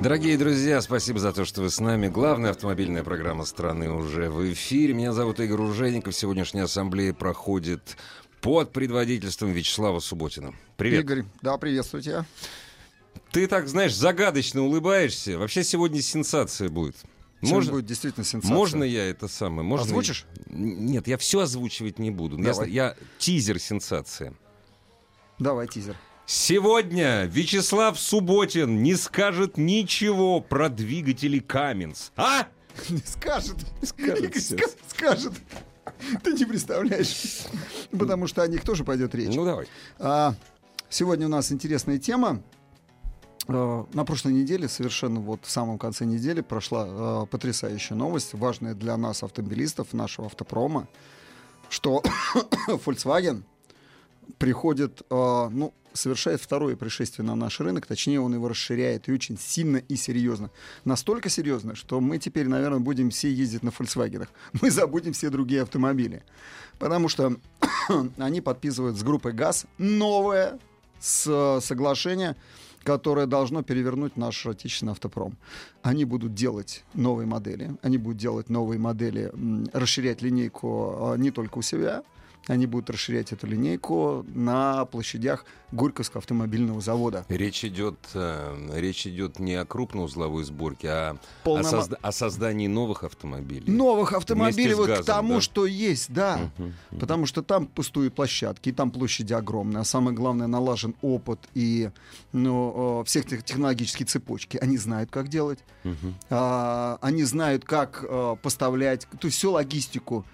Дорогие друзья, спасибо за то, что вы с нами. Главная автомобильная программа страны уже в эфире. Меня зовут Игорь Ужеников. Сегодняшняя ассамблея проходит под предводительством Вячеслава Субботина. Привет. Игорь, да, приветствую тебя. Ты так, знаешь, загадочно улыбаешься. Вообще сегодня сенсация будет. Можно, будет действительно сенсация. можно я это самое? Можно Озвучишь? Нет, я все озвучивать не буду. Я, Давай. я тизер сенсации. Давай тизер. Сегодня Вячеслав Субботин не скажет ничего про двигатели Каменс. А? Не скажет. Скажет ска- Скажет. Ты не представляешь. Потому что о них тоже пойдет речь. Ну давай. А, сегодня у нас интересная тема. Э, На прошлой неделе, совершенно вот в самом конце недели, прошла э, потрясающая новость, важная для нас, автомобилистов, нашего автопрома, что Volkswagen приходит, э, ну, совершает второе пришествие на наш рынок, точнее, он его расширяет и очень сильно и серьезно. Настолько серьезно, что мы теперь, наверное, будем все ездить на Volkswagen. Мы забудем все другие автомобили. Потому что они подписывают с группой ГАЗ новое с- соглашение, которое должно перевернуть наш отечественный автопром. Они будут делать новые модели, они будут делать новые модели, расширять линейку а, не только у себя, они будут расширять эту линейку на площадях Горьковского автомобильного завода. Речь идет, э, речь идет не о крупноузловой сборке, а о, Полнома- созда- о создании новых автомобилей. Новых автомобилей вот газом, к тому, да? что есть, да. Потому что там пустые площадки, и там площади огромные, а самое главное, налажен опыт и ну, всех тех технологические цепочки. Они знают, как делать. А, они знают, как э, поставлять, то есть всю логистику.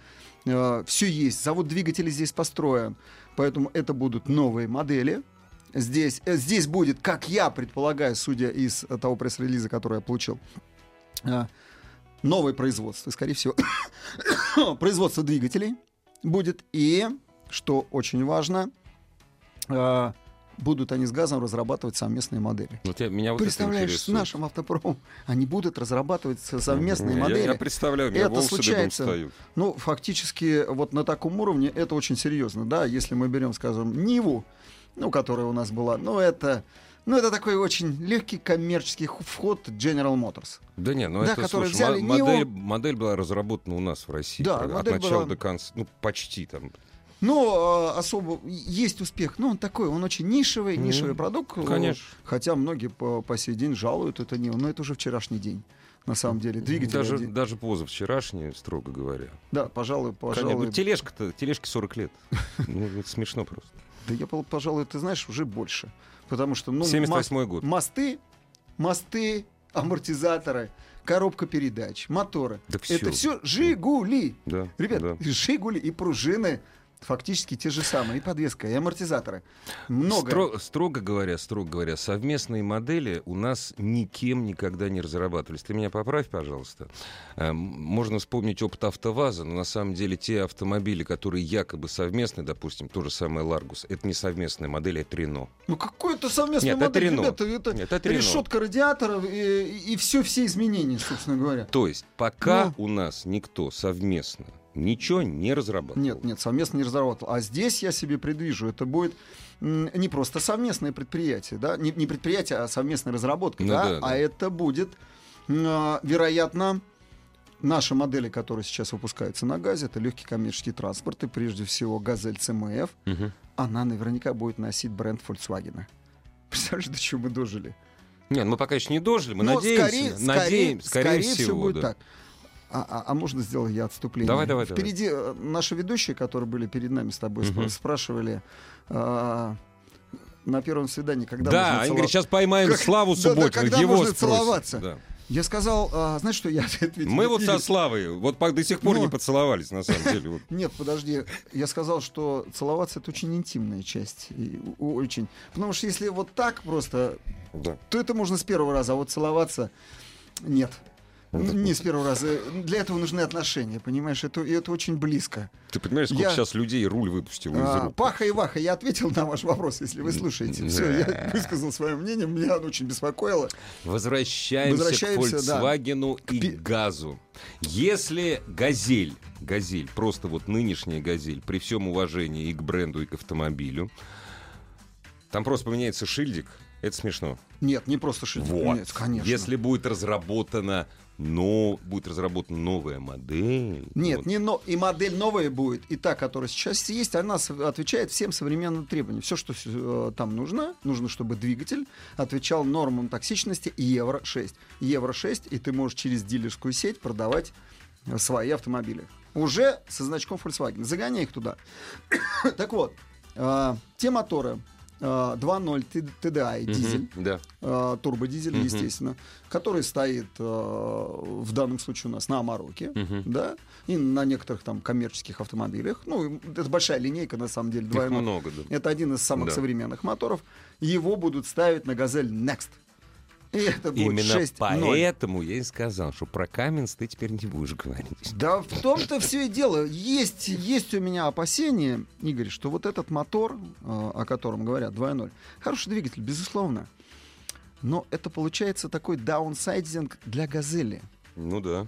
Все есть. Завод двигателей здесь построен. Поэтому это будут новые модели. Здесь, э, здесь будет, как я предполагаю, судя из э, того пресс-релиза, который я получил, э, новое производство. Скорее всего, производство двигателей будет. И, что очень важно, э, будут они с газом разрабатывать совместные модели. Вот я, меня вот Представляешь, с нашим автопромом они будут разрабатывать со- совместные Я- модели. Я, представляю, меня Это случается. встают. Ну, фактически, вот на таком уровне это очень серьезно, да, если мы берем, скажем, Ниву, ну, которая у нас была, ну, это, ну, это такой очень легкий коммерческий вход General Motors. Да не, ну Да, это, слушай, взяли мо- модель, Ниву. модель была разработана у нас в России. Да, от начала была- до конца, ну почти там. Но э, особо есть успех, но он такой, он очень нишевый, Мгм. нишевый продукт. э, Конечно. Хотя многие по, по сей день жалуют это Ниву, но это уже вчерашний день. На самом деле, двигатель Даже, один- даже позавчерашний, строго говоря. Да, пожалуй, Конечно, пожалуй. ну, тележка-то, тележке 40 лет. Ну, это смешно просто. Да я, пожалуй, ты знаешь, уже больше. Потому что, ну, 78-й год. мосты, мосты, амортизаторы, коробка передач, моторы. Всё. Это все Жигули. Да, Ребят, да. Жигули и пружины фактически те же самые. И подвеска, и амортизаторы. Много. Стро- строго говоря, строго говоря, совместные модели у нас никем никогда не разрабатывались. Ты меня поправь, пожалуйста. Э, Можно вспомнить опыт АвтоВАЗа, но на самом деле те автомобили, которые якобы совместные, допустим, то же самое Ларгус, это не совместная модель, это Рено. Ну какой это совместный Нет, это модель, Рено. ребята, это, Нет, это Рено. решетка радиаторов и, все, все изменения, собственно говоря. То есть пока Ну. у нас никто совместно ничего не разрабатывал. Нет, нет, совместно не разработал. А здесь я себе предвижу, это будет не просто совместное предприятие, да, не, не предприятие, а совместная разработка, Ну да, да, да. а это будет, а, вероятно, наши модели, которые сейчас выпускаются на газе, это легкий коммерческий транспорт, и прежде всего «Газель ЦМФ», Мгм. она наверняка будет носить бренд Volkswagen. Представляешь, до чего мы дожили? Нет, мы пока еще не дожили, мы Но надеемся. скорее, надеем- скорее, скорее, всего, всего, будет да. так. А, а- а можно сделать я отступление? Давай, давай, давай. Впереди э, наши ведущие, которые были перед нами с тобой, Мгм. спрашивали а, на первом свидании, когда да, можно они целов- говорят, сейчас поймаем Как- Славу да, да, Субботина, когда его можно спросят. целоваться? Да. Я сказал, а, знаешь, что я ответил? Мы вот со Славой вот до сих пор Ну. не поцеловались, на самом деле. вот. Нет, подожди. Я сказал, что целоваться это очень интимная часть. И очень. Потому что если вот так просто Да. то это можно с первого раза, а вот целоваться нет. Не с первого раза. Для этого нужны отношения, понимаешь? Это, и это очень близко. Ты понимаешь, сколько Я- сейчас людей руль выпустил из А? Паха и Ваха, я ответил на ваш вопрос, если вы слушаете. Да. Все, я высказал свое мнение, меня оно очень беспокоило. Возвращаемся, Возвращаемся, к да. Volkswagen и пи- газу. Если газель, газель, просто вот нынешняя газель, при всем уважении и к бренду, и к автомобилю, там просто поменяется шильдик, это смешно. Нет, не просто шильдик Вот. меняется, конечно. Если будет разработана, но будет разработана новая модель. Нет, вот, не но, и модель новая будет, и та, которая сейчас есть, она отвечает всем современным требованиям. Все, что э, там нужно, нужно, чтобы двигатель отвечал нормам токсичности Евро-6. Евро-6, и ты можешь через дилерскую сеть продавать э, свои автомобили. Уже со значком Volkswagen. Загоняй их туда. так вот, э, те моторы 2.0 Т- TDI Мгм, дизель, Да. э, турбодизель, Мгм. естественно, который стоит в данном случае у нас на Амароке, Мгм. да, и на некоторых там коммерческих автомобилях. Ну, это большая линейка, на самом деле, Их 2.0. много, да. Это один из самых Да. современных моторов. Его будут ставить на «Газель Next». И это будет Именно 6.0. поэтому я и сказал, что про Каменс ты теперь не будешь говорить. Да в том-то все и дело. Есть, есть у меня опасения, Игорь, что вот этот мотор, э, о котором говорят, 2.0, хороший двигатель, безусловно. Но это получается такой даунсайдинг для «Газели». Ну да.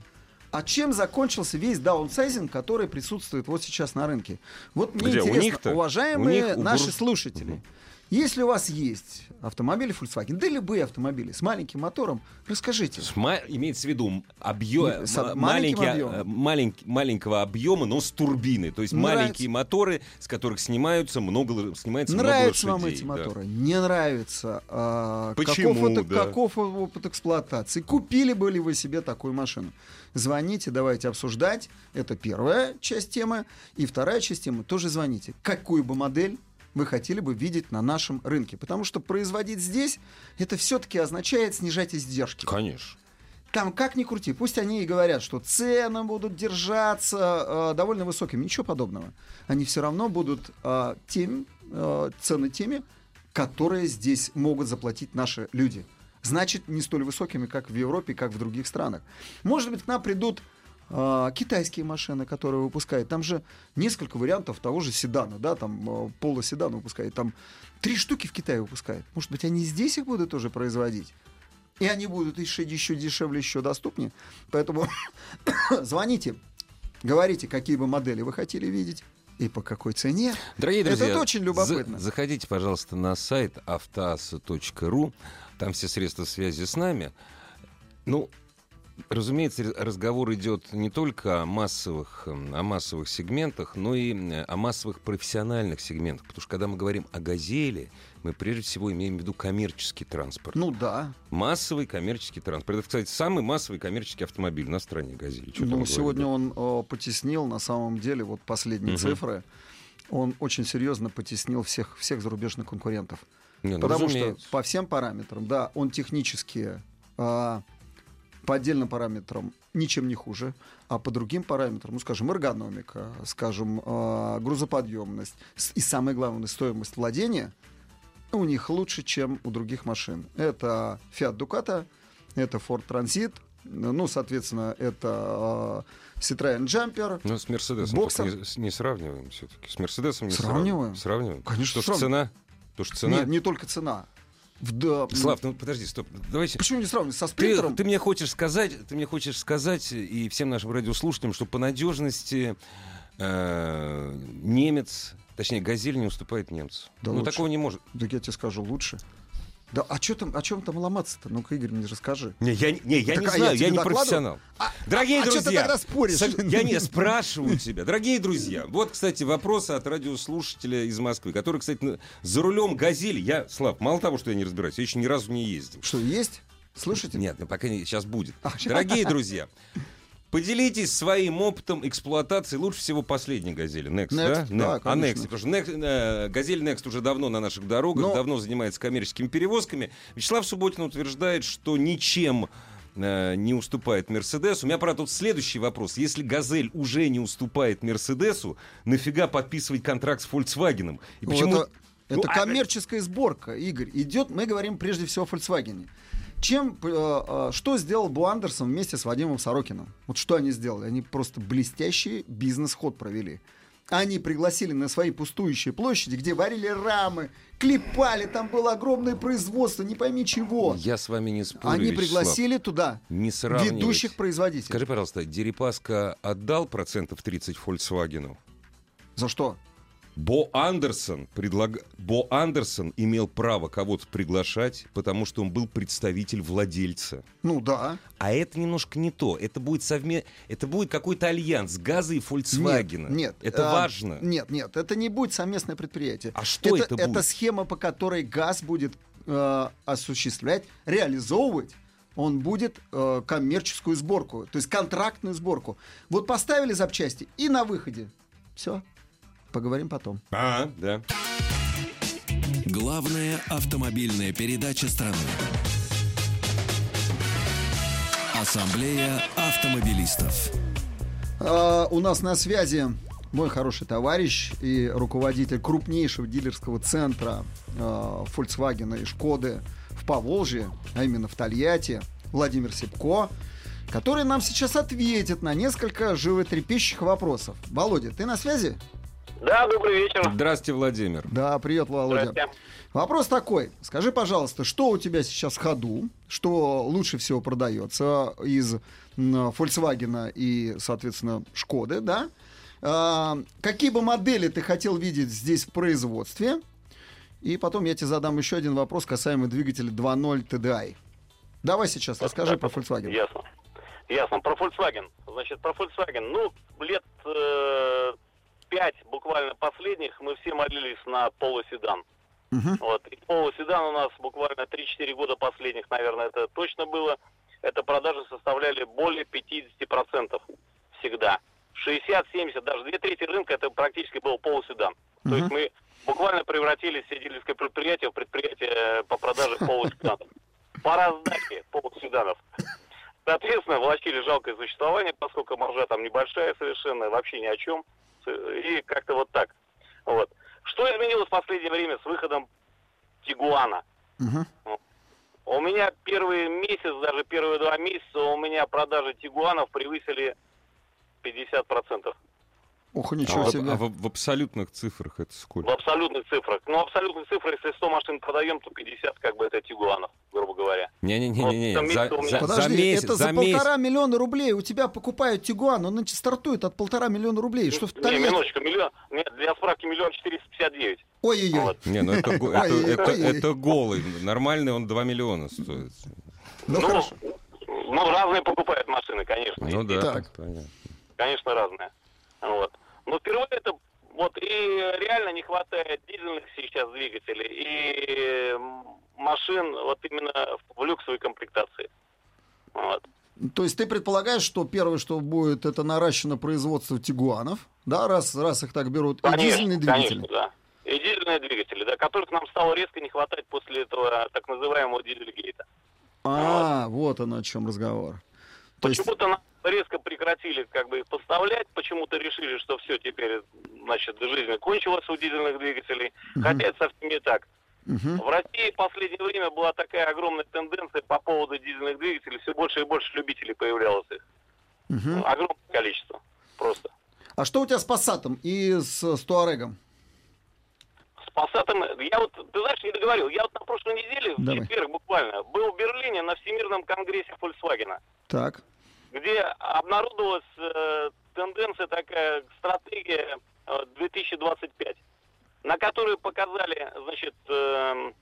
А чем закончился весь даунсайзинг, который присутствует вот сейчас на рынке? Вот мне Где? У интересно, них-то? уважаемые У них, у наши бур- слушатели, если у вас есть автомобили Volkswagen, да любые автомобили с маленьким мотором, расскажите. С ма- Имеется в виду объем, С од- маленьким объемом. маленького объема, но с турбиной. То есть Нравится. маленькие моторы, с которых снимаются много, снимается Нравятся много вам лошадей. эти да. моторы? Не нравится. А, Почему, Каков, это- да. каков опыт эксплуатации? Купили бы ли вы себе такую машину? Звоните, давайте обсуждать. Это первая часть темы. И вторая часть темы тоже звоните. Какую бы модель вы хотели бы видеть на нашем рынке? Потому что производить здесь, это все-таки означает снижать издержки. Конечно. Там как ни крути, пусть они и говорят, что цены будут держаться э, довольно высокими, ничего подобного. Они все равно будут э, тем, э, цены теми, которые здесь могут заплатить наши люди. Значит, не столь высокими, как в Европе, как в других странах. Может быть, к нам придут китайские машины, которые выпускают. Там же несколько вариантов того же седана, да, там э, полоседана выпускают. Там три штуки в Китае выпускают. Может быть, они здесь их будут тоже производить? И они будут еще, еще дешевле, еще доступнее. Поэтому звоните, говорите, какие бы модели вы хотели видеть и по какой цене. Дорогие Это друзья, очень любопытно. за- заходите, пожалуйста, на сайт автоаса.ру. Там все средства связи с нами. Ну, разумеется, разговор идет не только о массовых, м, о массовых сегментах, но и м, о массовых профессиональных сегментах. Потому что когда мы говорим о «Газели», мы прежде всего имеем в виду коммерческий транспорт. Ну да. Массовый коммерческий транспорт. Это, кстати, самый массовый коммерческий автомобиль на стране «Газели». Там Ну, сегодня да? он э, потеснил, на самом деле, вот последние Мгм. цифры, он очень серьезно потеснил всех, всех зарубежных конкурентов. Не, ну, Потому разумеется. что по всем параметрам, да, он технически а, по отдельным параметрам ничем не хуже, а по другим параметрам, ну, скажем, эргономика, скажем, а, грузоподъемность и, самое главное, стоимость владения у них лучше, чем у других машин. Это Fiat Ducato, это Ford Transit, ну, соответственно, это а, Citroёn Jumper. Ну, с Мерседесом не, не сравниваем все-таки. С Мерседесом не Сравниваем? сравниваем. Сравниваем. Конечно, То, что цена. То, что цена. Нет, не только цена. Да, Слав, ну подожди, стоп. Давайте. Почему не сравнивать со Ты, спринтером? ты мне хочешь сказать, ты мне хочешь сказать и всем нашим радиослушателям, что по надежности э, немец, точнее, газель не уступает немцу. Да ну лучше. такого не может. Так я тебе скажу, лучше. Да, а чё там, о чем там ломаться-то? Ну-ка, Игорь, мне расскажи. Не, я, не- я Так, не а я знаю, я, тебе не докладываю? профессионал. А- Дорогие а ты друзья, тогда споришь? со- я не спрашиваю тебя. Дорогие друзья, вот, кстати, вопрос от радиослушателя из Москвы, который, кстати, за рулем «Газели». Я, Слав, мало того, что я не разбираюсь, я еще ни разу не ездил. Что, есть? Слышите? Нет, ну пока не, сейчас будет. А, Дорогие друзья, поделитесь своим опытом эксплуатации лучше всего последней «Газели». Next, да? Next, да, а конечно. Next, потому что Next, э, «Газель Next» уже давно на наших дорогах, Но- давно занимается коммерческими перевозками. Вячеслав Субботин утверждает, что ничем э, не уступает Мерседесу. У меня, правда, тут следующий вопрос. Если «Газель» уже не уступает Мерседесу, нафига подписывать контракт с Volkswagen? И Ну, почему... это- Это Ну, а- коммерческая сборка, Игорь. Идет, мы говорим прежде всего о Volkswagen. Чем, э, э, что сделал Бу Андерсон вместе с Вадимом Сорокиным? Вот что они сделали? Они просто блестящий бизнес-ход провели. Они пригласили на свои пустующие площади, где варили рамы, клепали, там было огромное производство, не пойми чего. Я с вами не спорю, Они Вячеслав. пригласили туда Не сравнивать. ведущих производителей. Скажи, пожалуйста, Дерипаска отдал процентов 30 Volkswagen? За что? Бо Андерсон, предлаг... Бо Андерсон имел право кого-то приглашать, потому что он был представитель владельца. Ну да. А это немножко не то. Это будет совме... Это будет какой-то альянс газа и Volkswagen. Нет, нет. Это а, важно. Нет, нет, это не будет совместное предприятие. А что это будет? Это схема, по которой ГАЗ будет э, осуществлять, реализовывать. Он будет э, коммерческую сборку, то есть контрактную сборку. Вот поставили запчасти и на выходе. Все. Поговорим потом. А, да. Главная автомобильная передача страны. Ассамблея автомобилистов. А, у нас на связи мой хороший товарищ и руководитель крупнейшего дилерского центра э, Volkswagen и Шкоды в Поволжье, а именно в Тольятти, Владимир Сипко, который нам сейчас ответит на несколько животрепещущих вопросов. Володя, ты на связи? Да, добрый вечер. Здравствуйте, Владимир. Да, привет, Володя. Вопрос такой. Скажи, пожалуйста, что у тебя сейчас в ходу, что лучше всего продается из Volkswagen и, соответственно, Шкоды, да? А, какие бы модели ты хотел видеть здесь в производстве? И потом я тебе задам еще один вопрос касаемо двигателя 2.0 TDI. Давай сейчас расскажи про Volkswagen. Ясно. Ясно. Про Volkswagen. Значит, про Volkswagen. Ну, лет э, пять буквально последних мы все молились на полуседан. Мгм. Вот. И полуседан у нас буквально 3-4 года последних, наверное, это точно было. Это продажи составляли более 50% всегда. 60-70, даже две трети рынка это практически был полуседан. То есть мы буквально превратились все дилерское предприятие в предприятие по продаже полуседанов. По раздаче полуседанов. Соответственно, влачили жалкое существование, поскольку маржа там небольшая совершенно, вообще ни о чем. И как-то вот так. Вот. Что изменилось в последнее время с выходом Тигуана? Мгм. У меня первый месяц, даже первые два месяца у меня продажи Тигуанов превысили 50%. Ох, А, ничего в, себе. а в- в абсолютных цифрах это В сколько? абсолютных цифрах. Ну, абсолютных цифрах, если 100 машин продаем, то 50 как бы это Тигуанов, грубо говоря. Не-не-не, Вот, за, меня- за- Подожди, за месяц, это за за месяц. полтора миллиона рублей у тебя покупают Тигуан, он значит, стартует от полтора миллиона рублей. Что в Не, минуточку, миллион, нет, для справки миллион четыреста пятьдесят девять. Ой-ой-ой. Вот. Не, ну это, это, это- это голый. Нормальный он 2 миллиона стоит. Ну, хорошо. ну, разные покупают машины, конечно. Ну да, Итак. понятно. конечно, разные. Вот. Но впервые это вот и реально не хватает дизельных сейчас двигателей и машин вот именно в люксовой комплектации. Вот. То есть ты предполагаешь, что первое, что будет, это наращено производство тигуанов, да, раз, раз их так берут, и дизельные двигатели. конечно, да. И дизельные двигатели, да, которых нам стало резко не хватать после этого так называемого дизельгейта. А, вот он о чем разговор. То есть, Почему-то нам резко прекратили как бы их поставлять, почему-то решили, что все, теперь, значит, жизнь кончилась у дизельных двигателей. Мгм. Хотя это совсем не так. мгм. В России в последнее время была такая огромная тенденция по поводу дизельных двигателей. Все больше и больше любителей появлялось их. Мгм. Огромное количество. Просто. А что у тебя с Пассатом и с, с Туарегом? С Passat'ом, я вот, ты знаешь, не договорил, я вот на прошлой неделе, в Давай. четверг буквально, был в Берлине на Всемирном конгрессе Volkswagen, Так. Где обнародовалась э, тенденция такая, стратегия э, 2025, на которую показали, значит, эм,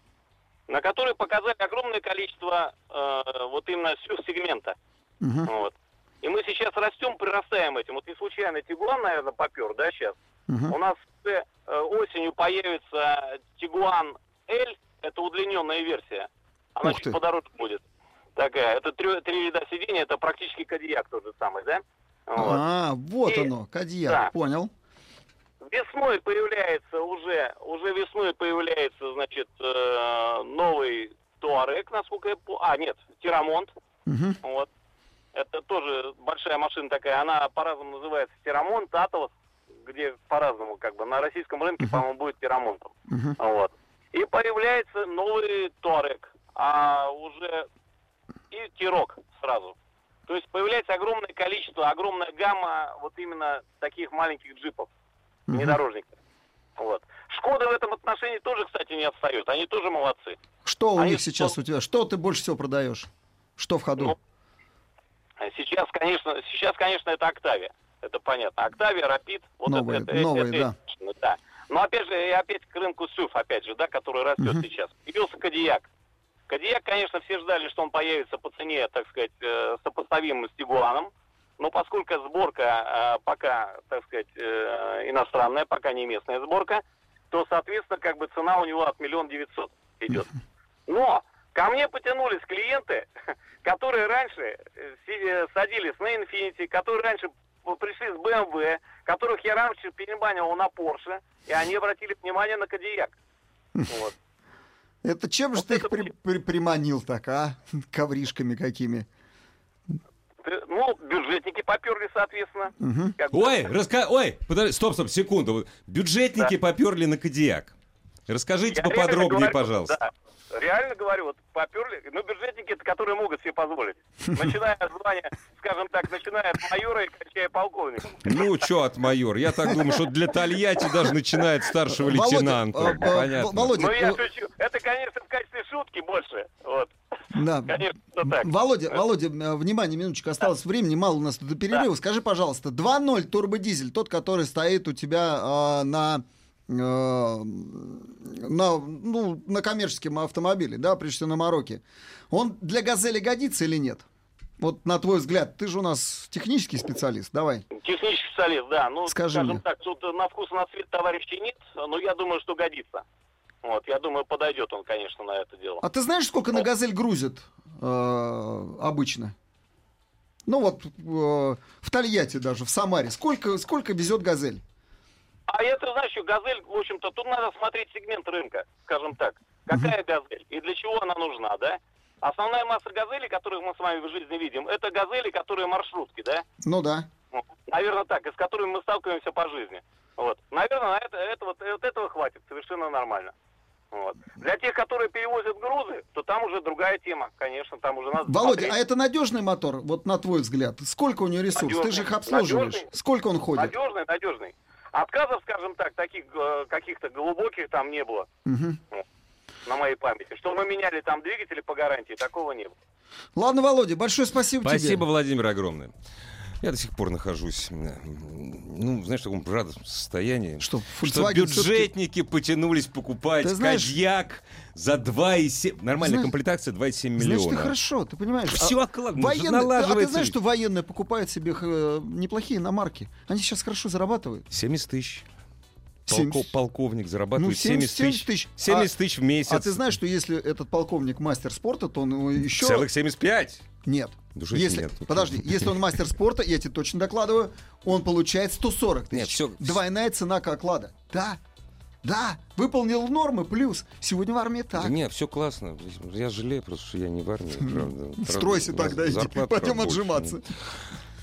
на которой показали огромное количество э, вот именно сегмента. Мгм. Вот. И мы сейчас растем, прирастаем этим. Вот не случайно Тигуан, наверное, попер, да, сейчас. Мгм. У нас э, осенью появится Тигуан L, это удлиненная версия. Она Ух чуть ты. подороже будет. Такая, это три, три ряда сидения, это практически Кадьяк тот же самый, да? Вот. А, вот И- оно, Кадьяк, да. понял. Весной появляется уже, уже весной появляется, значит, э, новый Туарек, насколько я помню. А, нет, Тирамонт. Мгм. Вот. Это тоже большая машина такая. Она по-разному называется Тирамонт, Атлас, где по-разному, как бы. На российском рынке, Мгм. по-моему, будет Тирамонтом. Мгм. Вот. И появляется новый Торек, а уже и Тирок сразу. То есть появляется огромное количество, огромная гамма вот именно таких маленьких джипов, внедорожников. Вот. Шкода в этом отношении тоже, кстати, не отстает. Они тоже молодцы. Что у Они них сейчас что- у тебя? Что ты больше всего продаешь? Что в ходу? Ну, Сейчас, конечно, сейчас, конечно, это Октавия. Это понятно. Октавия, Рапид. Вот Новые, это, это- новые, это- да. да. Но опять же, и опять к рынку СУФ, опять же, да, который растет Мгм. сейчас. Появился Кадияк. Кадияк, конечно, все ждали, что он появится по цене, так сказать, э, сопоставимым с Тигуаном. Но поскольку сборка э, пока, так сказать, э, иностранная, пока не местная сборка, то, соответственно, как бы цена у него от миллион девятьсот идет. Но ко мне потянулись клиенты, которые раньше садились на Infiniti, которые раньше пришли с BMW, которых я раньше перебанивал на Porsche, и они обратили внимание на Кадияк. Вот. Это чем же вот ты их при- при- приманил так, а? Ковришками какими? Ну, бюджетники поперли, соответственно. Как бы. Ой, раска... Ой, подожди, стоп, стоп, секунду. Бюджетники поперли на Кадиак. Расскажите Я поподробнее, говорю, пожалуйста. да. Реально говорю, вот поперли, ну, бюджетники, это которые могут себе позволить. Начиная от звания, скажем так, начиная от майора и кончая полковником. Ну, что от майор? Я так думаю, что для Тольятти даже начинает старшего Володя, лейтенанта. а, а, Понятно. Володя, Ну, я э, шучу. Это, конечно, в качестве шутки больше. Вот. да. Конечно, так. Володя, Володя, э, внимание, минуточку, осталось времени, мало у нас до перерыва. Скажи, пожалуйста, 2.0 турбодизель, тот, который стоит у тебя э, на, на, ну, на коммерческом автомобиле, да, прежде всего на Мароке, он для «Газели» годится или нет? Вот на твой взгляд, ты же у нас технический специалист, давай. Технический специалист, да. Ну, Скажи скажем мне. так, тут на вкус и на цвет товарищей нет, но я думаю, что годится. Вот, я думаю, подойдет он, конечно, на это дело. А ты знаешь, сколько на «Газель» грузят э, обычно? Ну вот э, в Тольятти даже, в Самаре. Сколько, сколько везет «Газель»? А это, знаешь, что газель, в общем-то, тут надо смотреть сегмент рынка, скажем так. Какая газель и для чего она нужна, да? Основная масса газелей, которых мы с вами в жизни видим, это газели, которые маршрутки, да? Ну да. Ну, Наверное, так, и с которыми мы сталкиваемся по жизни. Вот. Наверное, на это, это вот, вот этого хватит, совершенно нормально. Вот. Для тех, которые перевозят грузы, то там уже другая тема, конечно, там уже надо Володя, смотреть. а это надежный мотор, вот на твой взгляд? Сколько у него ресурс? Ты же их обслуживаешь. Надежный. Сколько он ходит? Надежный, надежный. Отказов, скажем так, таких э, каких-то глубоких там не было Мгм. на моей памяти. Что мы меняли там двигатели по гарантии, такого не было. Ладно, Володя, большое спасибо, Спасибо, тебе. Владимир, огромное. Я до сих пор нахожусь, ну, знаешь, в таком радостном состоянии. Что, Что бюджетники потянулись покупать знаешь- кадьяк за 2,7... Нормальная Знаешь- комплектация 2,7 Значит, ты миллиона. хорошо, ты понимаешь. Все А военные- а ты налаживается. знаешь, что военные покупают себе э, неплохие иномарки? Они сейчас хорошо зарабатывают. 70 тысяч. 70. Полко- полковник зарабатывает Ну, 70, 70 тысяч. тысяч. 70 тысяч в месяц. А ты знаешь, что если этот полковник мастер спорта, то он его еще... Целых 75. Нет. Душите Если, нет. подожди, если он мастер спорта, я тебе точно докладываю, он получает 140 тысяч. Нет, всё- Двойная цена к оклада. Да, да, выполнил нормы, плюс. Сегодня в армии так. Да нет, все классно. Я жалею просто, что я не в армии. правда. Стройся тогда, иди, пойдем отжиматься.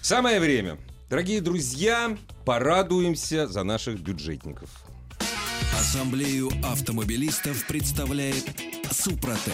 Самое время. Дорогие друзья, порадуемся за наших бюджетников. Ассамблею автомобилистов представляет Супротек.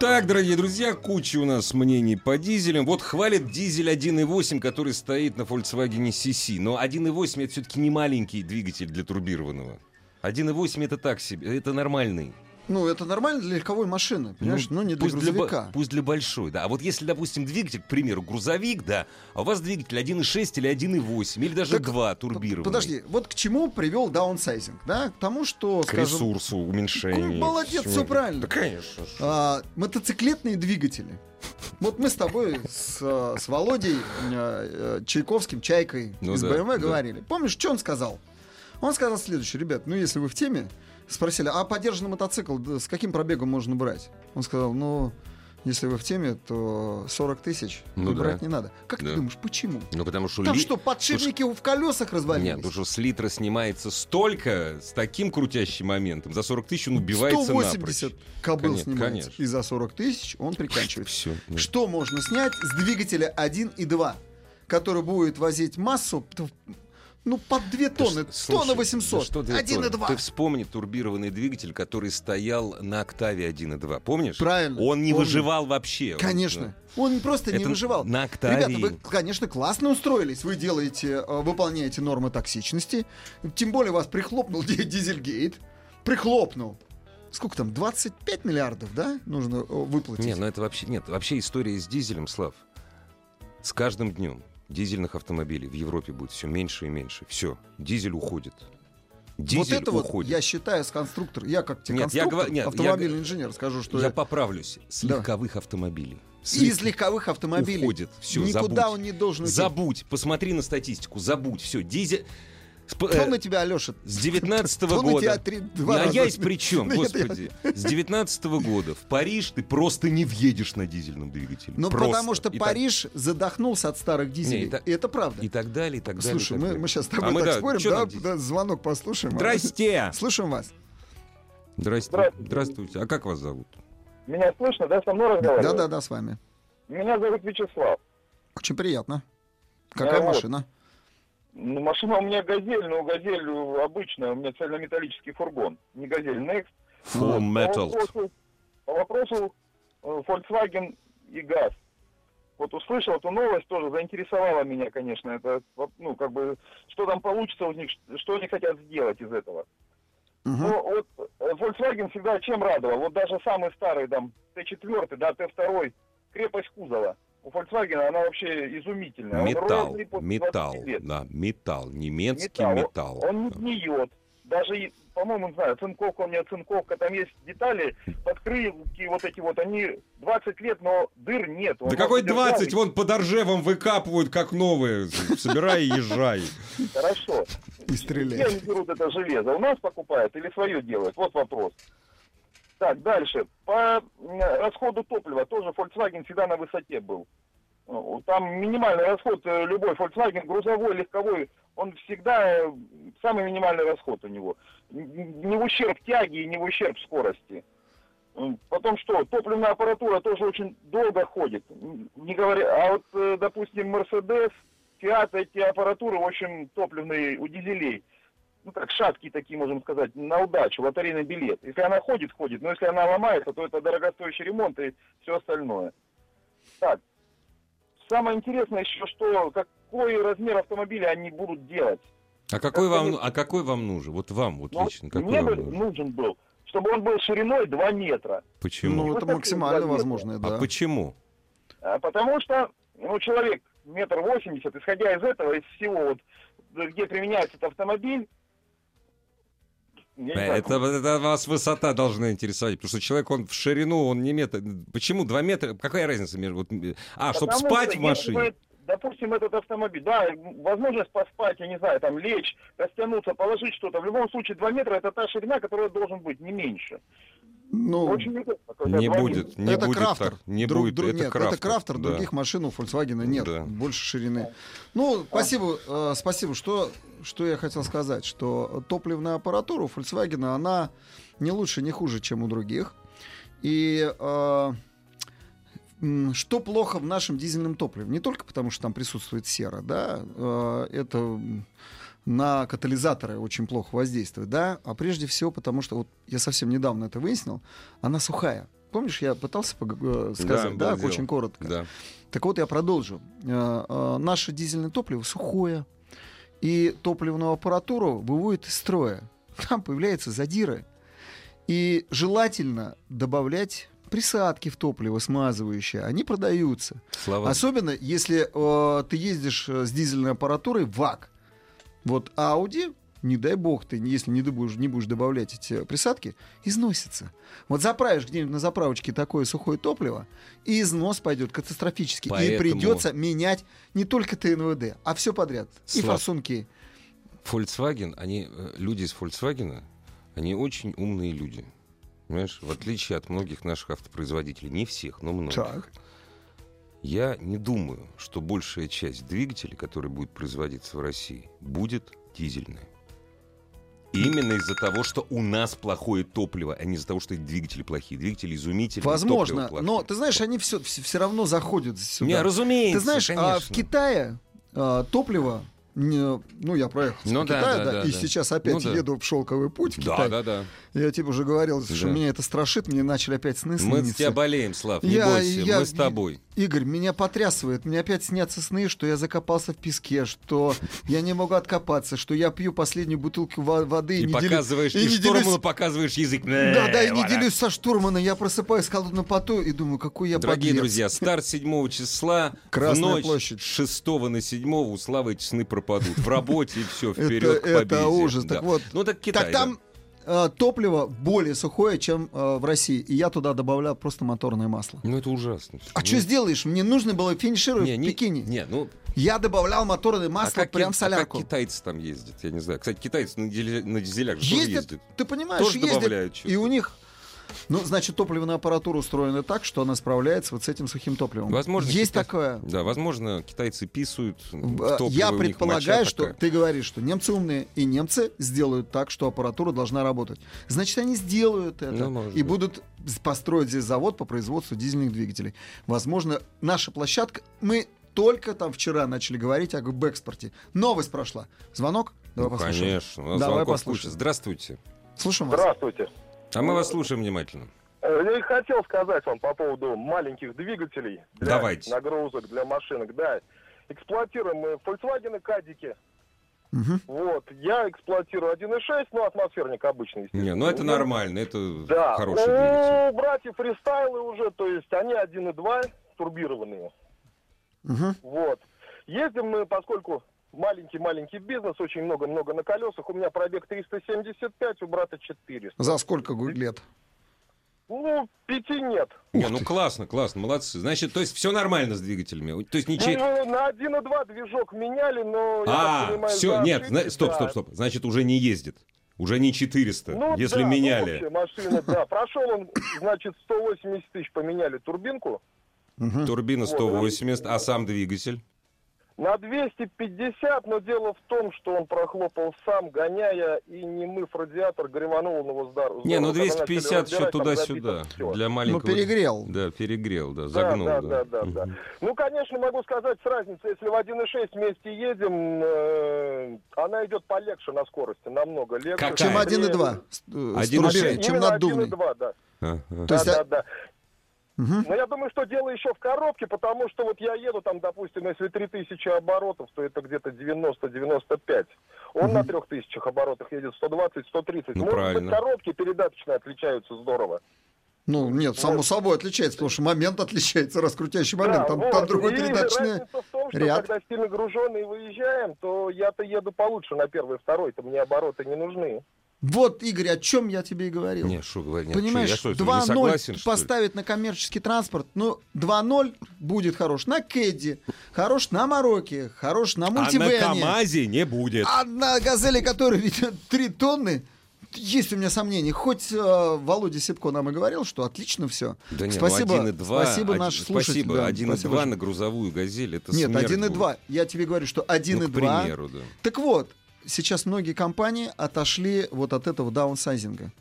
Так, дорогие друзья, куча у нас мнений по дизелям. Вот хвалит дизель 1.8, который стоит на Volkswagen CC. Но 1.8 это все-таки не маленький двигатель для турбированного. 1.8 это так себе, это нормальный. Ну, это нормально для легковой машины, понимаешь? Ну, не для пусть грузовика. пусть для большой, да. А вот если, допустим, двигатель, к примеру, грузовик, да, а у вас двигатель 1.6 или 1.8, или даже Так, 2 турбированный. Подожди, вот к чему привел даунсайзинг, да? К тому, что, К скажем, ресурсу, уменьшению. Ну, молодец, всё правильно. Да, конечно. а, мотоциклетные двигатели. Вот мы с тобой, с, э, с Володей э, э, Чайковским, Чайкой Ну из да, БМВ да. говорили. Помнишь, что он сказал? Он сказал следующее, ребят, ну если вы в теме, Спросили, а подержанный мотоцикл да, с каким пробегом можно брать? Он сказал, ну, если вы в теме, то 40 тысяч Ну да. брать не надо. Как Да. ты думаешь, почему? Ну, потому что... Там ли- что, подшипники в колесах развалились? Нет, потому что с литра снимается столько, с таким крутящим моментом. За 40 тысяч он убивается 180 напрочь. кобыл Конечно, снимается. конечно. И за 40 тысяч он приканчивается. Все. Что можно снять с двигателя 1 и 2, который будет возить массу, ну, под 2 тонны, тонна 800, что 1 и 2. Ты вспомни турбированный двигатель, который стоял на октаве 1.2. Помнишь? Правильно, Он не помню. выживал вообще. Он, Конечно. Он просто не Это выживал. на октаве. Ребята, вы, конечно, классно устроились. Вы делаете, э, выполняете нормы токсичности. Тем более вас прихлопнул ди- дизельгейт. Прихлопнул. Сколько там? 25 миллиардов, да? Нужно э, выплатить. Не, ну это вообще нет. Вообще история с дизелем, Слав. С каждым днем дизельных автомобилей в Европе будет все меньше и меньше. Все, дизель уходит. Дизель вот это вот, уходит. я считаю, с конструктор, я как тебе Нет, я конструктор, говорю- нет, я автомобильный г- инженер, скажу, что Я я- поправлюсь. С Да. легковых автомобилей. С из лег- легковых автомобилей уходит. Все, никуда забудь. он не должен уйти. Забудь, посмотри на статистику, забудь, все, дизель... Сп- Кто э, на тебя, Алеша? С 19 Кто на тебя года... три- два а раза я из сме- при чем, я- господи? С 19 года в Париж ты просто не въедешь на дизельном двигателе. Ну, Просто. потому что И так- Париж задохнулся от старых дизелей. Не, и И это правда. И так далее, и так далее. Слушай, и так мы, далее. мы сейчас с А тобой мы, так да, спорим, да, да, звонок послушаем. а? Здрасте! Слушаем вас. Здрасте. Здравствуйте. Здравствуйте. А как вас зовут? Меня слышно, да, со мной разговаривают? Да-да-да, с вами. Меня зовут Вячеслав. Очень приятно. Какая Ну, вот. Ну, машина у меня «Газель», но «Газель» обычная, у меня цельнометаллический фургон. Не «Газель», Next. Full По metal. вопросу, по вопросу э, Volkswagen и ГАЗ. Вот услышал эту новость, тоже заинтересовала меня, конечно. Это, ну, как бы, что там получится у них, что они хотят сделать из этого. Мгм. Ну, вот э, Volkswagen всегда чем радовал? Вот даже самый старый, там, Т4, да, Т2, крепость кузова. У Volkswagen она вообще изумительная. Металл. Металл. 20 лет. Да, металл. Немецкий Металл. металл. Он не гниет. Даже, по-моему, не знаю, цинковка у меня цинковка, там есть детали, подкрылки вот эти вот, они 20 лет, но дыр нет. Он Да какой просто держал 20? их. Вон под Оржевом выкапывают, как новые. Собирай и езжай. Хорошо. И Где стреляет. они берут это железо? У нас покупают или свое делают? Вот вопрос. Так, дальше. По расходу топлива тоже Volkswagen всегда на высоте был. Э, Там минимальный расход, э, любой Volkswagen, грузовой, легковой, он всегда э, самый минимальный расход у него. Не в ущерб тяги не в ущерб скорости. Потом что, топливная аппаратура тоже очень долго ходит. Не говоря, а вот, допустим, Mercedes, Fiat, эти аппаратуры очень топливные у дизелей ну как шаткие такие, можем сказать, на удачу, лотерейный билет. Если она ходит, ходит, но если она ломается, то это дорогостоящий ремонт и все остальное. Так, самое интересное еще, что какой размер автомобиля они будут делать. А какой вам, а какой вам нужен? Вот вам, вот Ну, лично, какой мне вам бы нужен? нужен был, чтобы он был шириной 2 метра. Почему? Ну, это максимально возможное, а да. почему? А, Потому что, ну, человек метр восемьдесят, исходя из этого, из всего, вот, где применяется этот автомобиль, не знаю, Это, это вас высота должна интересовать, потому что человек, он в ширину, он не метр. Почему два метра? Какая разница между... Вот, э, а, чтобы спать в машине? допустим, этот автомобиль, да, возможность поспать, я не знаю, там лечь, растянуться, положить что-то. В любом случае, 2 метра это та ширина, которая должен быть, не меньше. Ну, Очень Не будет, не это будет крафтер. так. Не Друг- будет, друг- это нет, крафтер. это крафтер, да. других машин у Volkswagen нет, Да. больше ширины. Ну, спасибо, э, спасибо. Что, что я хотел сказать, что топливная аппаратура у Volkswagen, она не лучше, не хуже, чем у других. И э, что плохо в нашем дизельном топливе? Не только потому, что там присутствует сера, да, э, это на катализаторы очень плохо воздействует, да, а прежде всего потому, что вот я совсем недавно это выяснил, она сухая. Помнишь, я пытался э, сказать, да, дело. очень коротко. Да. Так вот, я продолжу. Э, э, Наше дизельное топливо сухое, и топливную аппаратуру выводит из строя. Там появляются задиры. И желательно добавлять присадки в топливо смазывающие. Они продаются. Слава Особенно, если э, ты ездишь с дизельной аппаратурой ВАК. Вот Audi, не дай бог ты, если не будешь, не будешь добавлять эти присадки, износится. Вот заправишь где-нибудь на заправочке такое сухое топливо, и износ пойдет катастрофически. И Поэтому- придется менять не только ТНВД, а все подряд. И Слав, форсунки. Volkswagen, они, э, люди из Volkswagen, Они очень умные люди. Понимаешь, в отличие от многих наших автопроизводителей, не всех, но многих. Так. Я не думаю, что большая часть двигателей, которые будут производиться в России, будет дизельная. Именно из-за того, что у нас плохое топливо, а не из-за того, что двигатели плохие. Двигатели изумительные, Возможно, но ты знаешь, они все, все, равно заходят сюда. Не, разумеется, Ты знаешь, а в конечно. Китае а, топливо, не- ну я проехал Ну в да, Китае, да, да, да, и да. сейчас опять Ну да. еду в шелковый путь в Да, Китай. да, да. Я тебе уже говорил, что Да. меня это страшит, мне начали опять сны Мы сниться. с тебя болеем, Слав, не Я- бойся, я- мы с тобой. Игорь, меня потрясывает. Мне опять снятся сны, что я закопался в песке, что я не могу откопаться, что я пью последнюю бутылку во- воды И, не делю- показываешь, и и, не штурману делюсь- показываешь язык. Да, да, и не делюсь со штурманом. Я просыпаюсь в холодном поту и думаю, какой я Дорогие подлец. друзья, старт 7 числа, в Красная ночь площадь. с 6 на 7 у Славы эти сны пропадут. В работе и все, вперед к победе. это ужас. Так вот, ну так Китай, так там э, топливо более сухое, чем э, в России. И я туда добавлял просто моторное масло. Ну это ужасно. А Ну, что сделаешь? Мне нужно было финишировать не, в не- Пекине. Не, ну, Я добавлял моторное а масло как, прям в а как солярку. китайцы там ездят? Я не знаю. Кстати, китайцы на, на дизелях же тоже Ездят, ездят. ты понимаешь, Тоже ездят, и у них... Ну, значит, топливная аппаратура устроена так, что она справляется вот с этим сухим топливом. Возможно, Есть китай- такое. Да, возможно, китайцы писают в Я у них предполагаю, моча что такая. ты говоришь, что немцы умные, и немцы сделают так, что аппаратура должна работать. Значит, они сделают это Ну, и быть. будут построить здесь завод по производству дизельных двигателей. Возможно, наша площадка, мы только там вчера начали говорить о экспорте. Новость прошла. Звонок? Давай Ну, послушаем. конечно. Давай послушаем. куча. Здравствуйте. Слушаем вас. Здравствуйте. А мы вас слушаем внимательно. Э, Я и хотел сказать вам по поводу маленьких двигателей для Давайте. нагрузок, для машинок. Да, эксплуатируем мы Volkswagen и Кадики. Мгм. Вот, я эксплуатирую 1.6, ну, атмосферник обычный. естественно. Не, ну это нормально, это Да, хороший двигатель. у братьев фристайлы уже, то есть они 1.2 турбированные. Мгм. Вот. Ездим мы, поскольку маленький-маленький бизнес, очень много-много на колесах. У меня пробег 375, у брата 400. За сколько лет? Ну, пяти нет. Не, ну классно, классно, молодцы. Значит, то есть все нормально с двигателями. То есть ничего. Ну, на 1.2 движок меняли, но... я А, понимаю, все, нет, ошибки, стоп, стоп, стоп. Значит, уже не ездит. Уже не 400, Ну, если да, ну, меняли. вообще машина, да. Прошел он, значит, 180 тысяч поменяли турбинку. Турбина Вот, 180, а сам двигатель? На 250, но дело в том, что он прохлопал сам, гоняя и не мыв радиатор, греванул он его здорово. Не, ну Когда начали 250 еще туда-сюда. Для маленького... Ну, перегрел. Да, перегрел, да, Да, загнул. да, да. да, да, да. Мгм. Ну, конечно, могу сказать с разницей. Если в 1.6 вместе едем, э, она идет полегче на скорости, намного легче. Какая? Чем Быстрее. 1,2. с- э, с 1,6. турбиной, Чем наддувный. 1.2, да. Ага. То Да, есть, да, а- да. Мгм. Но я думаю, что дело еще в коробке, потому что вот я еду там, допустим, если 3000 оборотов, то это где-то 90-95. Он на 3000 оборотах едет 120-130. Ну, Может правильно. быть, коробки передаточные отличаются здорово. Ну, нет, само Вот. собой отличается, потому что момент отличается, раскрутящий момент. Да, там, вот. там другой И передаточный. разница в том, что ряд. когда сильно груженный выезжаем, то я-то еду получше на первый, второй, то мне обороты не нужны. Вот, Игорь, о чем я тебе и говорил. Не, что говорить, Понимаешь, я что, 2-0 согласен, что ли? поставить на коммерческий транспорт, ну, 2-0 будет хорош на Кэдди, хорош на Мароке, хорош на А на мультивене. КамАЗе не будет. А на Газели, который ведет 3 тонны, есть у меня сомнения. Хоть э, Володя Сипко нам и говорил, что отлично все. Да нет, спасибо, ну 1,2, спасибо один- наш слушатель. Спасибо, да, 1,2 спасибо. на грузовую «Газель» это Нет, смерть 1,2. будет. Я тебе говорю, что Ну, 1,2. к примеру, да. Так вот, сейчас многие компании отошли вот от этого даунсайзинга.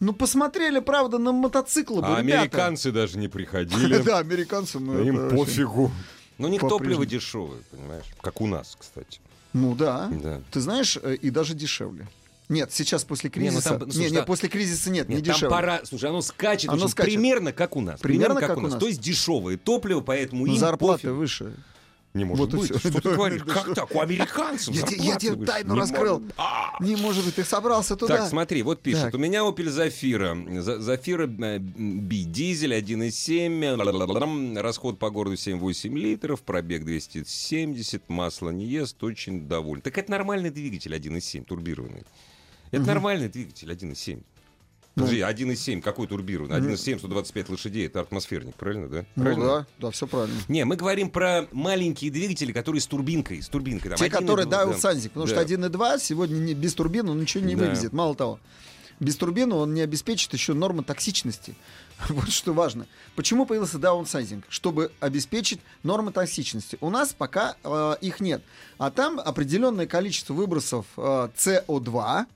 Ну, посмотрели, правда, на мотоциклы бы, А ребята. американцы даже не приходили. Да, американцы. ну, Им пофигу. Ну, По-прежнему. топливо дешевое, понимаешь? Как у нас, кстати. Ну да. Да. Ты знаешь, э, и даже дешевле. Нет, сейчас после Не, ну кризиса... там, Не, слушай, не, после кризиса нет, не Нет, там дешевле. пора... Слушай, оно скачет, Оно очень скачет. примерно как у нас. Примерно как у нас. То есть дешевое топливо, поэтому Ну, им зарплаты пофиг. выше. Не может Вот быть. Что ты говоришь? Как так? У американцев Я, я тебе тайну раскрыл. А! Не может быть, ты собрался туда. Так, смотри, вот пишет. У меня Opel Zafira. Zafira э, B дизель 1,7. ла-ла-ла-ла-ла, Расход по городу 7-8 литров. Пробег 270. Масло не ест. Очень доволен. Так это нормальный двигатель 1,7 турбированный. Это нормальный двигатель 1,7. Ну. Подожди, 1,7 какой турбированный? 1,7, 125 лошадей. Это атмосферник, правильно, да? Ну Правильно? да, да, все правильно. Не, мы говорим про маленькие двигатели, которые с турбинкой. С турбинкой. Там Те, 1,2, которые да. даунсайзинг, потому Да. что 1.2 сегодня не- без турбины он ничего не Да. вывезет. Мало того. Без турбины он не обеспечит еще нормы токсичности. Вот что важно. Почему появился даунсайзинг? Чтобы обеспечить нормы токсичности. У нас пока э, их нет. А там определенное количество выбросов э, СО2,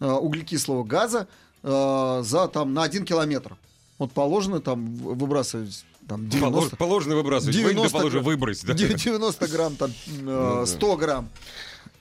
э, углекислого газа, э, за там на один километр. Вот положено там выбрасывать там 90, Положено выбрасывать. 90 Вынь да положи, грамм. выбрось. да. 90 грамм, там, э, Ну да. 100 грамм,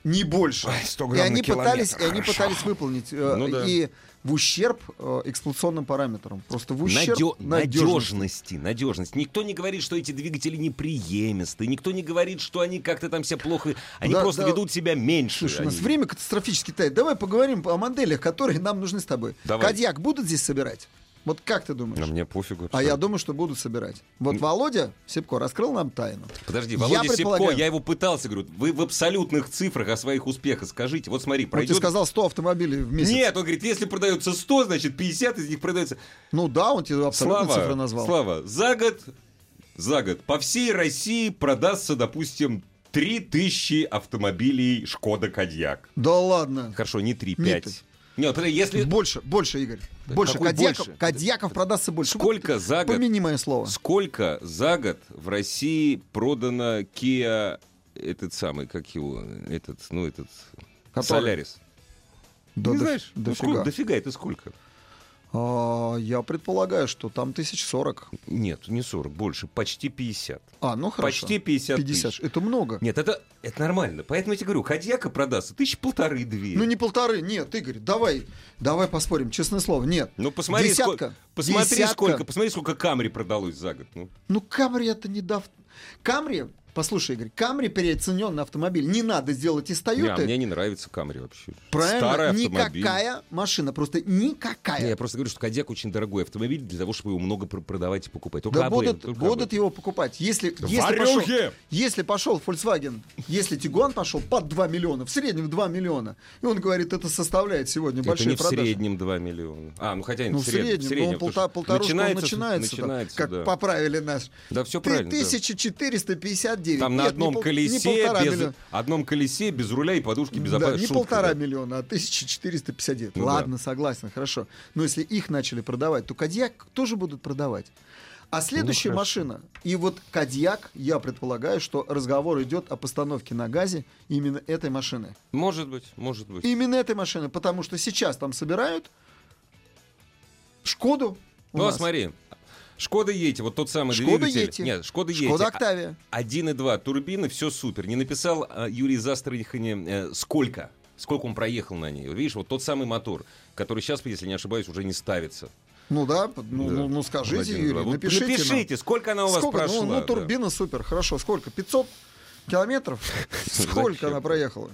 не больше. Ай, 100 и грамм на они пытались, и они пытались выполнить э, Ну да. и в ущерб э, эксплуатационным параметрам. Просто в ущерб Надё- надежности. надежности, надежность. Никто не говорит, что эти двигатели неприемисты. Никто не говорит, что они как-то там себя плохо... Они Да, просто да. ведут себя меньше. Слушай, у нас Они- время катастрофически тает. Давай поговорим о моделях, которые нам нужны с тобой. Давай. Кадьяк будут здесь собирать? Вот как ты думаешь? А мне пофигу. А абсолютно. я думаю, что будут собирать. Вот Володя Сипко раскрыл нам тайну. Подожди, Я Володя Сипко, предполагаю- я его пытался, говорю, вы в абсолютных цифрах о своих успехах скажите. Вот смотри, Вот ты пройдет... сказал 100 автомобилей в месяц. Нет, он говорит, если продается 100, значит 50 из них продается... Ну да, он тебе абсолютно Слава, цифры назвал. Слава, за год, за год по всей России продастся, допустим, 3000 автомобилей Шкода Кодьяк. Да ладно. Хорошо, не 3, Не 5. Нет, если... Больше, больше, Игорь. Больше. Кадьяков, больше? Кадьяков продастся больше. Сколько Вот за год? Помяни мое слово. Сколько за год в России продано Kia, этот самый, как его, этот, ну, этот, Который? Солярис? Да, не доф- знаешь? Ну, дофига. сколько- дофига, это сколько? А, я предполагаю, что там тысяч сорок. Нет, не 40, больше, почти 50. А, ну хорошо. Почти 50 50. тысяч. Это много. Нет, это, это нормально. Поэтому я тебе говорю, Кадьяка продастся тысяч полторы-две. Ну не полторы, нет, Игорь, давай, давай поспорим, честное слово, нет. Ну, посмотри, Десятка. сколько, посмотри Десятка. сколько, посмотри, сколько Камри продалось за год. Ну, Ну Камри это не дав... Камри, Послушай, Игорь, Камри переоценен на автомобиль. Не надо сделать из Тойоты. Не, мне не нравится Камри вообще. Правильно, Старый автомобиль. никакая машина, просто никакая. Не, я просто говорю, что Кадек очень дорогой автомобиль для того, чтобы его много продавать и покупать. Только да будут, только будут его покупать. Если, если, пошел, если пошел Volkswagen, если Тигуан пошел под 2 миллиона, в среднем 2 миллиона, и он говорит, это составляет сегодня это большие не продажи. в среднем 2 миллиона. А, ну хотя ну, в среднем. В среднем, ну, полта, полторушка начинается, начинается, начинается там, да. как поправили нас. Да, все правильно. 1450 9. Там Нет, на одном, не пол, колесе не без, одном колесе без руля и подушки без Да, не полтора да. миллиона, а 1459. Ну, Ладно, да. согласен, хорошо. Но если их начали продавать, то Кадьяк тоже будут продавать. А ну, следующая ну, машина, и вот Кадьяк, я предполагаю, что разговор идет о постановке на газе именно этой машины. Может быть, может быть. Именно этой машины, потому что сейчас там собирают Шкоду. Ну, а нас. смотри, Шкода Ети, вот тот самый Шкода двигатель. Ети. Нет, Шкода Ети. Шкода Октавия. 1,2 турбины, все супер. Не написал а, Юрий Застрахани э, сколько? Сколько он проехал на ней. Видишь, вот тот самый мотор, который сейчас, если не ошибаюсь, уже не ставится. Ну да, ну, Да. ну, ну скажите, Один, Юрий. Вот напишите. нам. напишите, сколько она у вас Сколько? Ну, прошла. Ну, да. турбина супер, хорошо. Сколько? 500 километров? Сколько она проехала?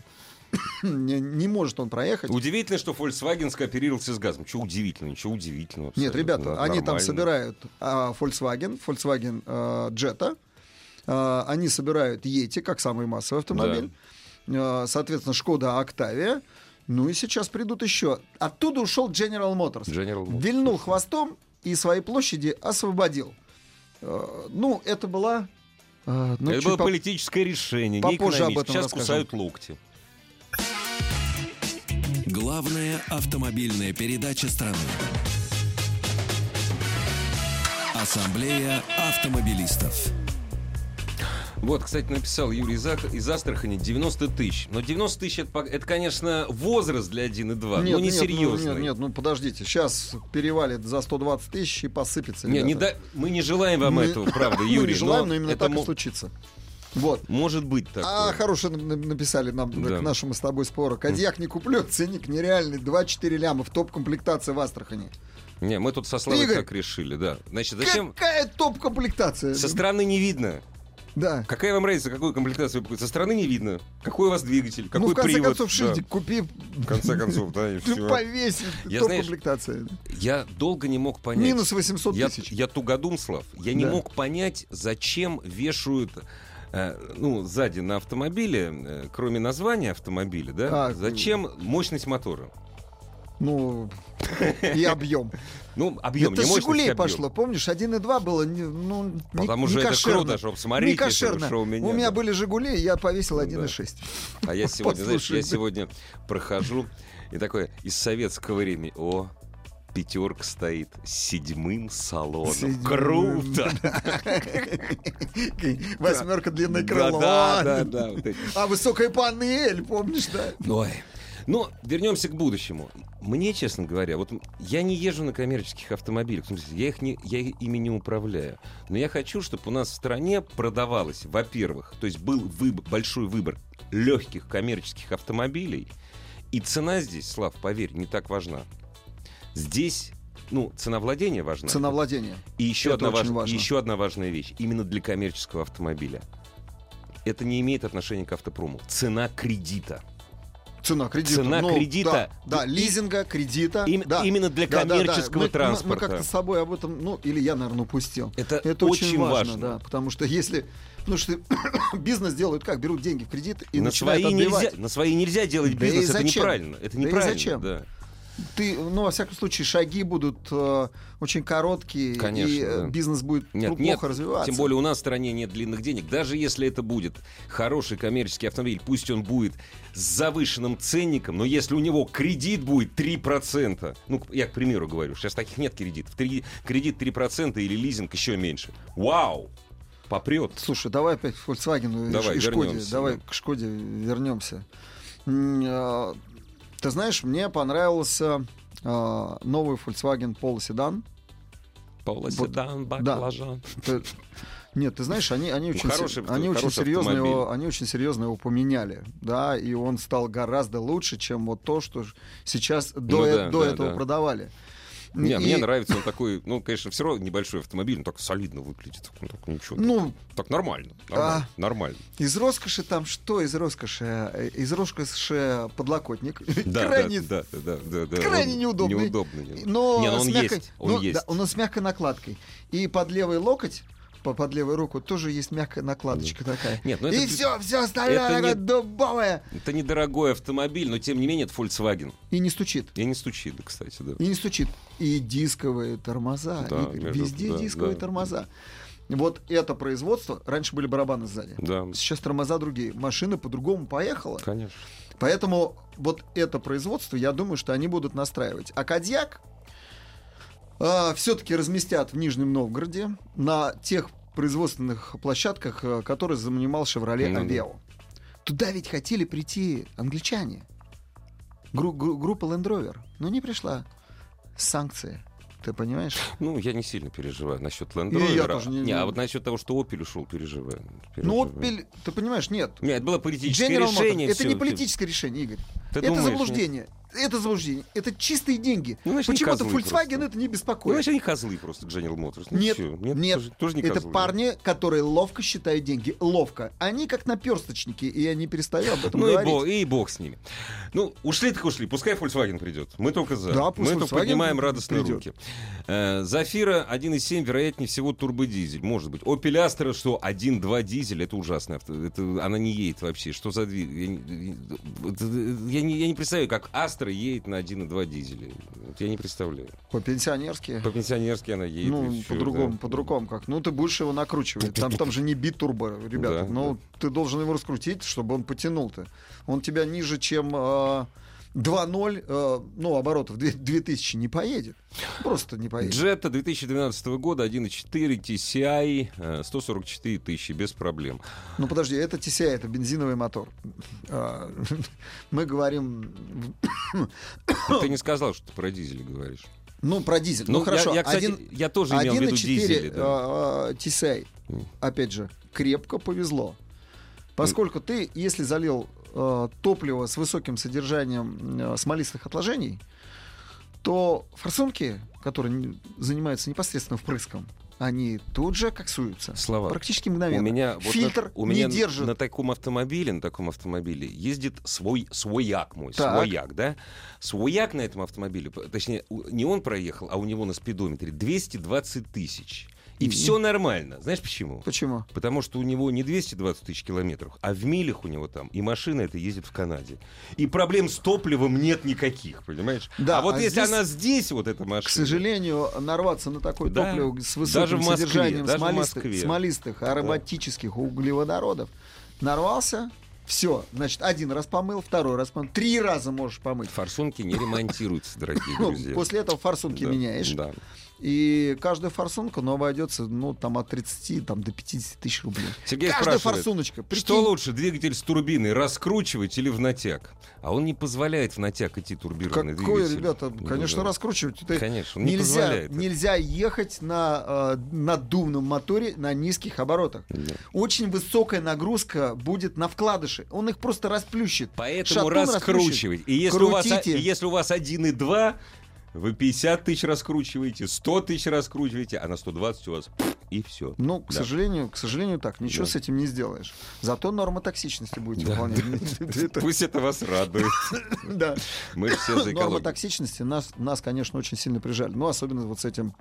не, не может он проехать. Удивительно, что Volkswagen скооперировался с газом. Чего удивительно? Ничего удивительного. Нет, ребята, Ну, они там нормально. собирают а, Volkswagen, Volkswagen а, Jetta, а, они собирают Yeti, как самый массовый автомобиль, А, соответственно, Шкода Octavia, ну и сейчас придут еще. Оттуда ушел General Motors. General Motors. Вильнул хвостом и свои площади освободил. Ну, это была... ну, Это было по- политическое решение, не попозже об экономическое. этом Сейчас расскажем. кусают локти. Главная автомобильная передача страны. Ассамблея автомобилистов. Вот, кстати, написал Юрий из, Ах- из Астрахани 90 тысяч. Но 90 тысяч это, это, конечно, возраст для 1.2, Нет, но не нет, ну, серьезный. нет, нет, ну подождите, сейчас перевалит за 120 тысяч и посыпется. Не, не да- мы не желаем вам Мы- этого, правда, Мы Юрий. не желаем, но, именно это так мо- и случится. Вот. может быть такое. А хорошее на- на- написали нам Да. к нашему с тобой спору. Кадьяк не куплю, ценник нереальный, 2-4 ляма в топ-комплектации в Астрахани. Не, мы тут со Славой Игорь! как решили, да. Значит, зачем... Какая топ-комплектация? Со стороны не видно. Да. Какая вам разница, какую комплектацию вы? Со стороны не видно. Какой у вас двигатель, какой ну, в конце привод. концов, Да. шильдик купи. В конце концов, да, и всё. повесь. Я, знаешь, Топ-комплектация. Я долго не мог понять. Минус 800 я, тысяч. я тугодум, Слав. Я не Да. мог понять, зачем вешают э, ну, сзади на автомобиле, э, кроме названия автомобиля, да, А, зачем мощность мотора? Ну, и объем. Ну, объем, это не Жигулей пошло, помнишь, 1,2 было, ну, не, Потому не что это кошерно. круто, чтоб смотрите, не кошерно. что у меня, да. были Жигули, я повесил Да. 1,6. А я сегодня, знаешь, я да. сегодня прохожу И такое из советского времени. О, пятерка стоит с седьмым салоном. Седьмым. Круто! Восьмерка длинное Да, крыло. да, да, да. А высокая панель, помнишь, да? Ой. Но вернемся к будущему. Мне, честно говоря, вот я не езжу на коммерческих автомобилях, в смысле, я, их не, я ими не управляю. Но я хочу, чтобы у нас в стране продавалось, во-первых, то есть был выб- большой выбор легких коммерческих автомобилей, и цена здесь, Слав, поверь, не так важна. Здесь, ну, цена владения важна. Цена владения. И еще Это одна, очень важ- важно. еще одна важная вещь. Именно для коммерческого автомобиля. Это не имеет отношения к автопрому. Цена кредита. Цена кредита. Цена Ну, кредита. Да, да, лизинга, кредита. Им- да. Именно для Да, да, да. коммерческого Мы- мы- Мы, транспорта. как-то с собой об этом, ну, или я, наверное, упустил. Это, Это очень, важно, важно. да, потому что если, потому что бизнес делают как, берут деньги в кредит и на, начинают свои отбивать. нельзя, на свои нельзя делать Да бизнес, это зачем? неправильно. Это Да и неправильно. зачем? да. Ты, ну, во всяком случае, шаги будут э, очень короткие, Конечно, и э, да. бизнес будет Нет, плохо нет, развиваться. Тем более у нас в стране нет длинных денег. Даже если это будет хороший коммерческий автомобиль, пусть он будет с завышенным ценником, но если у него кредит будет 3%, ну, я к примеру говорю, сейчас таких нет кредитов, Три- кредит 3% или лизинг еще меньше. Вау! Попрет. Слушай, давай опять к Volkswagen Давай, и Шкоде. Давай да. к Шкоде вернемся. Ты знаешь, мне понравился а, новый Volkswagen Polo седан. Полоседан, да. баклажан. Ты- Нет, ты знаешь, они, они Ну, очень, хороший- они очень серьезно автомобиль. его, они очень серьезно его поменяли, да, и он стал гораздо лучше, чем вот то, что сейчас до, Ну э- да, до да, этого да. продавали. Не, И- мне нравится, он такой, ну, конечно, все равно небольшой автомобиль, но так солидно выглядит. Он так ничего. Ну, так нормально. Нормально. А. нормально. из роскоши там что из роскоши? Э, Из роскоши подлокотник. Да, Крайне да, да, да, да, крайне неудобный. Неудобный. не- Но Не, ну он с мягкой, есть, он ну, есть. да, он с мягкой накладкой. И под левый локоть, под левую руку тоже есть мягкая накладочка такая. Нет, ну и это- все, все остальное это не- дубовое. Это недорогой автомобиль, но тем не менее это Volkswagen. И не стучит. И не стучит, да, кстати, да. И не стучит. И дисковые тормоза. Да, Игорь, между- везде да, дисковые да. тормоза. Вот это производство. Раньше были барабаны сзади. Да, Сейчас тормоза другие. Машина по-другому поехала. конечно. Поэтому вот это производство, я думаю, что они будут настраивать. А Кадьяк все-таки разместят в Нижнем Новгороде на тех производственных площадках, э, которые занимал Chevrolet Ну. Aveo. Туда ведь хотели прийти англичане. Гру- гру- группа Land Rover. Но не пришла. Санкции. Ты понимаешь? Ну, я не сильно переживаю насчет Land И я Rover. тоже не- а вот насчет того, что Opel ушел, переживаю. Ну, переживаю. Opel, ты понимаешь, нет. Нет, это было политическое General решение. Это всё. не политическое решение, Игорь. Ты это думаешь, заблуждение. Это заблуждение. Это чистые деньги. Ну, Почему-то Volkswagen просто. это не Ну, беспокоит. значит, они козлы просто, General Motors. Ну, Нет, всё. нет, Тоже, тоже не это козлы. парни, которые ловко считают деньги. Ловко. Они как наперсточники, и я не перестаю об этом Ну и говорить. бог, и бог с ними. Ну, ушли так ушли. Пускай Volkswagen придет. Мы только за. Да, пусть Мы только поднимаем радостные придет. руки. Э, Зафира 1.7, вероятнее всего, турбодизель. Может быть. Opel Astra, что 1.2 дизель, это ужасно. авто. Это, она не едет вообще. Что за? Я, не- это- я не, я не представляю, как Astra едет на 1.2 дизеле. Вот Я не представляю. По-пенсионерски. По-пенсионерски она едет. Ну, по-другому, да. по-другому как. Ну, ты будешь его накручивать. Там, там же не бит-турбо, ребята. Да, ну, ты должен его раскрутить, чтобы он потянул-то. Он тебя ниже, чем э, 2.0, э, ну, оборотов 2 2000 не поедет. Просто не поедет. Джетта 2012 года 1.4 TCI, э, 144 тысячи, без проблем. Ну, подожди, это TCI, это бензиновый мотор. А, Мы говорим, Ты не сказал, что ты про дизель говоришь. ну, про дизель. Ну, я- хорошо, Я, кстати, один- я тоже имел в виду 1.4 дизели. да. а, а, TCI. М. Опять же, крепко повезло. Поскольку ты, если залил э, топливо с высоким содержанием э, смолистых отложений, то форсунки, которые занимаются непосредственно впрыском, они тут же коксуются. Слова. Практически У мгновенно. меня, вот Фильтр на, у меня не держит. на таком автомобиле, на таком автомобиле ездит свой свояк мой, Так. свояк, да? Свояк на этом автомобиле, точнее, у- не он проехал, а у него на спидометре 220 тысяч. И все нормально. Знаешь почему? Почему? Потому что у него не 220 тысяч километров, а в милях у него там. И машина эта ездит в Канаде. И проблем с топливом нет никаких, понимаешь? Да, а вот а если здесь, она здесь, вот эта машина... К сожалению, нарваться на такое Да. топливо с Даже высоким в Москве, содержанием даже в смолистых, Москве. смолистых ароматических углеводородов нарвался, Все, значит, один раз помыл, второй раз помыл, три раза можешь помыть. Форсунки не ремонтируются, дорогие Ну, друзья. После этого форсунки Да, меняешь. Да. И каждая форсунка, ну, обойдется, ну, там, от 30 там, до 50 тысяч рублей. Сергей Каждая форсуночка. прикинь. Что лучше, двигатель с турбиной раскручивать или в натяг? А он не позволяет в натяг идти турбированный Какое, двигатель. ребята, Ну, конечно, да. раскручивать. Это Конечно, он не нельзя, позволяет. нельзя ехать на э, наддувном моторе на низких оборотах. Да. Очень высокая нагрузка будет на вкладыши. Он их просто расплющит. Поэтому Шатун раскручивать. И если, у вас, если у вас 1,2, вы 50 тысяч раскручиваете, 100 тысяч раскручиваете, а на 120 у вас и все. Ну, к Да. сожалению, к сожалению, так. Ничего Да. с этим не сделаешь. Зато норма токсичности Да, выполнять. Это- Пусть это вас радует. Да. Мы все за Норма токсичности нас, нас, конечно, очень сильно прижали. Ну, особенно вот с этим,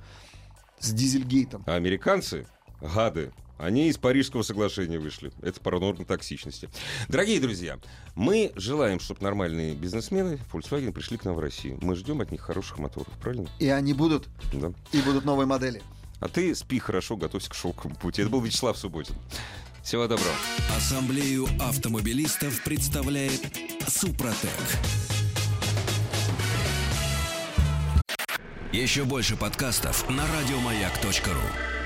с дизельгейтом. А американцы, гады, они из Парижского соглашения вышли. Это про норму токсичности. Дорогие друзья, мы желаем, чтобы нормальные бизнесмены Volkswagen пришли к нам в Россию. Мы ждем от них хороших моторов, правильно? И они будут, Да. и будут новые модели. А ты спи хорошо, готовься к шелковому пути. Это был Вячеслав Субботин. Всего доброго. Ассамблею автомобилистов представляет Супротек. Еще больше подкастов на радиомаяк.ру.